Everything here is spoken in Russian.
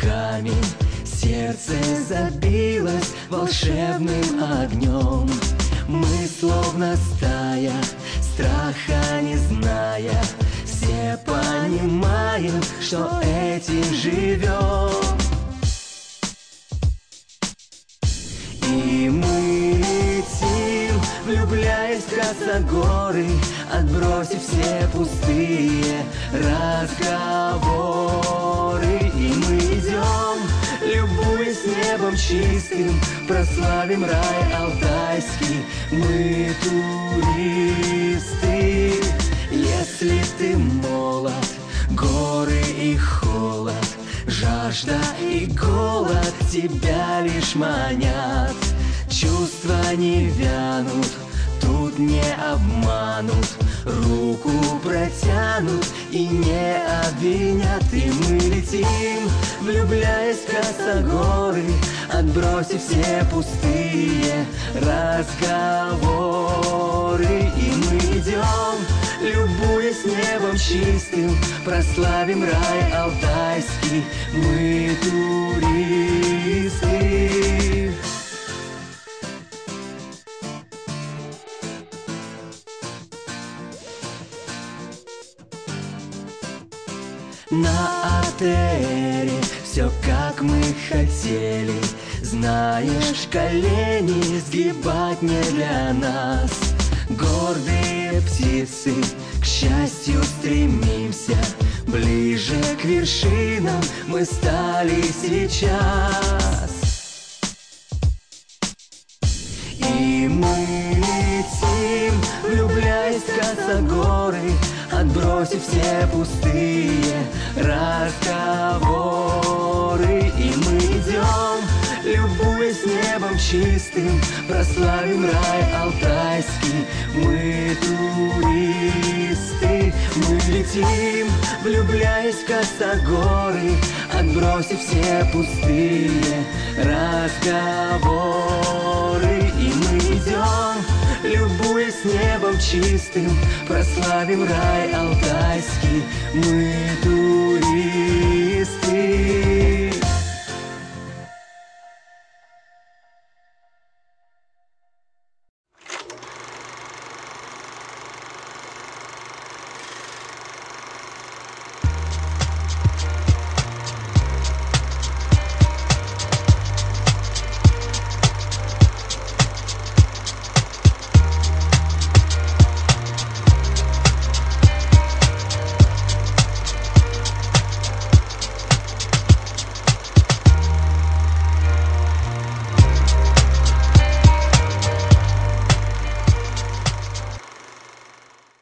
камень. Сердце забилось волшебным огнем. Мы словно стая, страха не зная. Все понимаем, что этим живем. И мы летим, влюбляясь в косогоры Отбросив все пустые разговоры небом чистым Прославим рай алтайский, мы туристы Если ты молод, горы и холод Жажда и голод тебя лишь манят Чувства не вянут, не обманут Руку протянут и не обвинят. И мы летим, влюбляясь в косогоры Отбросив все пустые разговоры. И мы идем, любуясь небом чистым Прославим рай алтайский, мы туристы На Атере все как мы хотели. Знаешь, колени сгибать не для нас. Гордые птицы к счастью стремимся. Ближе к вершинам мы стали сейчас. И мы летим, влюбляясь в косогоры Отбросив все пустые разговоры И мы идем, любуясь небом чистым Прославим рай алтайский, мы туристы Мы летим, влюбляясь в косогоры Отбросив все пустые разговоры чистым Прославим рай алтайский, мы туристы